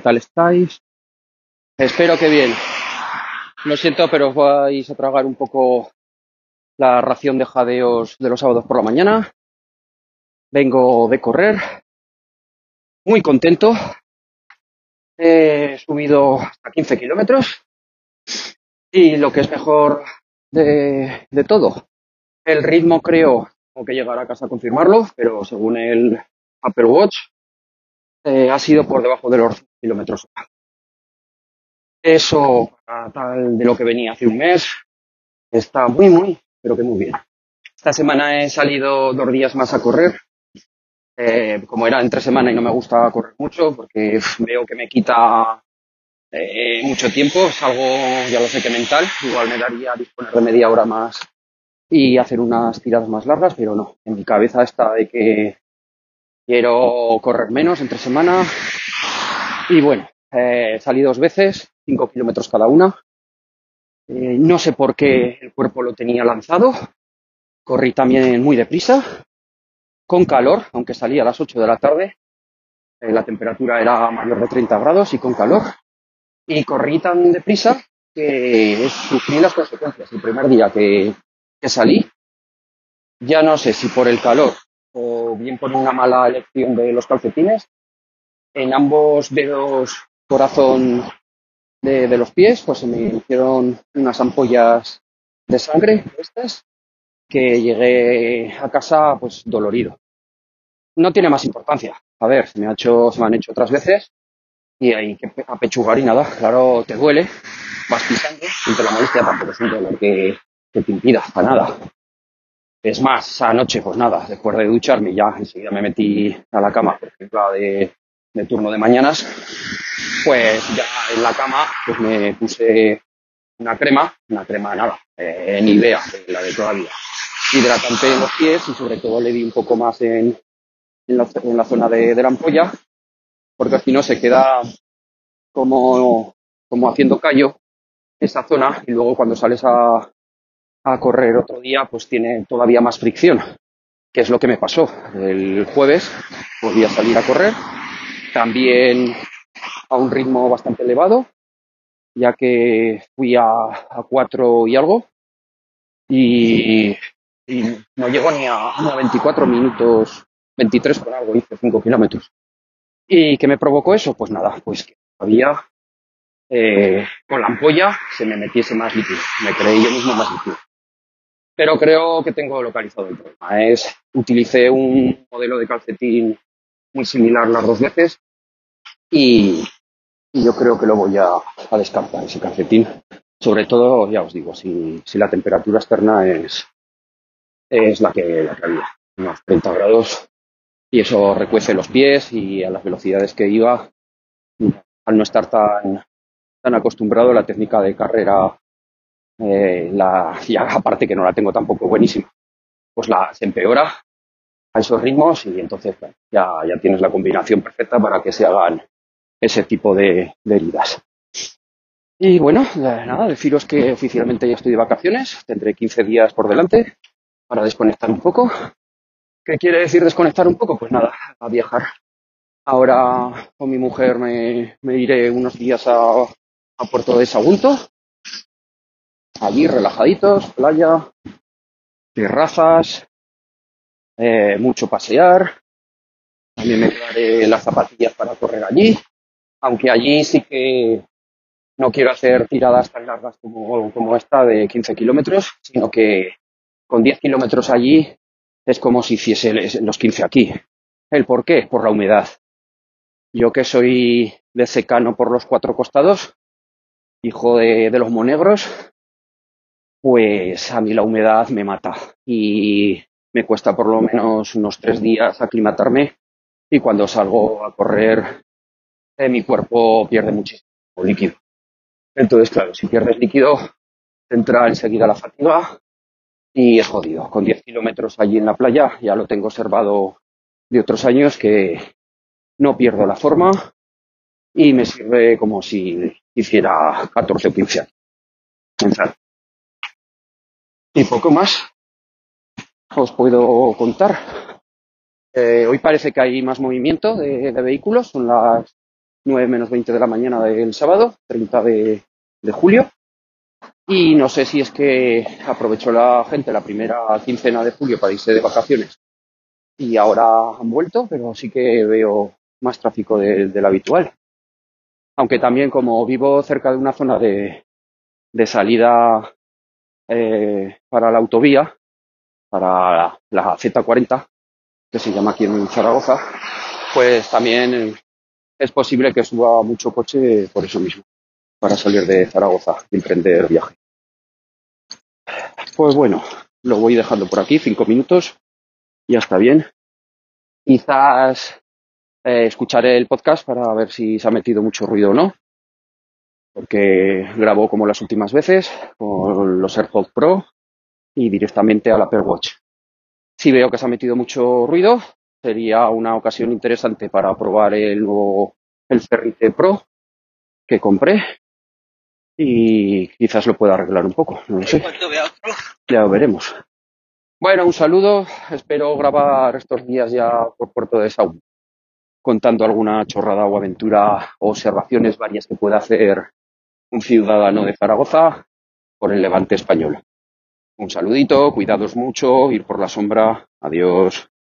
tal estáis? Espero que bien. Lo siento, pero os vais a tragar un poco la ración de jadeos de los sábados por la mañana. Vengo de correr, muy contento. He subido hasta 15 kilómetros y lo que es mejor de, de todo, el ritmo creo, tengo que llegar a casa a confirmarlo, pero según el Apple Watch, eh, ha sido por debajo de los kilómetros. Eso, para tal de lo que venía hace un mes, está muy, muy, pero que muy bien. Esta semana he salido dos días más a correr. Eh, como era entre semana y no me gusta correr mucho, porque veo que me quita eh, mucho tiempo, es algo, ya lo sé que mental, igual me daría disponer de media hora más y hacer unas tiradas más largas, pero no, en mi cabeza está de que quiero correr menos entre semana y bueno, eh, salí dos veces, cinco kilómetros cada una. Eh, no sé por qué el cuerpo lo tenía lanzado. Corrí también muy deprisa, con calor, aunque salí a las 8 de la tarde. Eh, la temperatura era mayor de 30 grados y con calor. Y corrí tan deprisa que sufrí las consecuencias. El primer día que, que salí, ya no sé si por el calor o bien por una mala elección de los calcetines, en ambos dedos corazón de, los pies, pues se me hicieron unas ampollas de sangre estas que llegué a casa pues dolorido. No tiene más importancia. A ver, se me, ha hecho, se me han hecho otras veces y hay que apechugar y nada, claro, te duele, vas pisando y la molestia tampoco es un dolor que, que te impida para nada. Es más, anoche, pues nada, después de ducharme ya enseguida me metí a la cama, por ejemplo, de, turno de mañanas, pues ya en la cama pues me puse una crema, una crema nada, eh, ni idea, de la de todavía, hidratante en los pies y sobre todo le di un poco más en, en, la, la zona de, de la ampolla, porque si no se queda como, como haciendo callo esa zona y luego cuando sales a, a correr otro día, pues tiene todavía más fricción, que es lo que me pasó. El jueves podía salir a correr, también a un ritmo bastante elevado, ya que fui a, a cuatro y algo, y, y no llego ni a, a 24 minutos, 23 con algo, hice 5 kilómetros. ¿Y qué me provocó eso? Pues nada, pues que todavía eh, con la ampolla se me metiese más líquido, me creí yo mismo más líquido pero creo que tengo localizado el problema. Es, utilicé un modelo de calcetín muy similar las dos veces y, yo creo que lo voy a, a, descartar, ese calcetín. Sobre todo, ya os digo, si, si la temperatura externa es, es la, que, la que había, unos 30 grados, y eso recuece los pies y a las velocidades que iba, al no estar tan, tan acostumbrado a la técnica de carrera eh, la, aparte que no la tengo tampoco buenísima, pues la se empeora a esos ritmos y entonces bueno, ya, ya tienes la combinación perfecta para que se hagan ese tipo de, de heridas. Y bueno, nada, deciros que oficialmente ya estoy de vacaciones, tendré 15 días por delante para desconectar un poco. ¿Qué quiere decir desconectar un poco? Pues nada, a viajar. Ahora con mi mujer me, me iré unos días a, a Puerto de Sagunto, allí relajaditos, playa, terrazas, eh, mucho pasear. También me daré las zapatillas para correr allí, aunque allí sí que no quiero hacer tiradas tan largas como, como esta de 15 kilómetros, sino que con 10 kilómetros allí es como si hiciese los 15 aquí. ¿El por qué? Por la humedad. Yo que soy de secano por los cuatro costados, hijo de, de los monegros, pues a mí la humedad me mata y me cuesta por lo menos unos tres días aclimatarme y cuando salgo a correr eh, mi cuerpo pierde muchísimo líquido. Entonces, claro, si pierdes líquido, entra enseguida la fatiga y es jodido. Con 10 kilómetros allí en la playa ya lo tengo observado de otros años que no pierdo la forma y me sirve como si hiciera 14 o 15 años. Y poco más os puedo contar. Eh, hoy parece que hay más movimiento de, de, vehículos, son las 9 menos 20 de la mañana del sábado, 30 de, de julio. Y no sé si es que aprovechó la gente la primera quincena de julio para irse de vacaciones y ahora han vuelto, pero sí que veo más tráfico de- del habitual. Aunque también como vivo cerca de una zona de, de salida eh, para la autovía, para la Z40, que se llama aquí en Zaragoza, pues también es posible que suba mucho coche por eso mismo, para salir de Zaragoza y emprender viaje. Pues bueno, lo voy dejando por aquí, cinco minutos, ya está bien. Quizás eh, escucharé el podcast para ver si se ha metido mucho ruido o no, porque grabo como las últimas veces con los AirPods Pro y directamente al Apple Watch. Si veo que se ha metido mucho ruido, sería una ocasión interesante para probar el nuevo el Ferrite Pro que compré y quizás lo pueda arreglar un poco, no lo sé. Ya lo veremos. Bueno, un saludo. Espero grabar estos días ya por Puerto de Saúl, contando alguna chorrada o aventura o observaciones varias que pueda hacer un ciudadano de Zaragoza por el levante español. Un saludito, cuidados mucho, ir por la sombra. Adiós.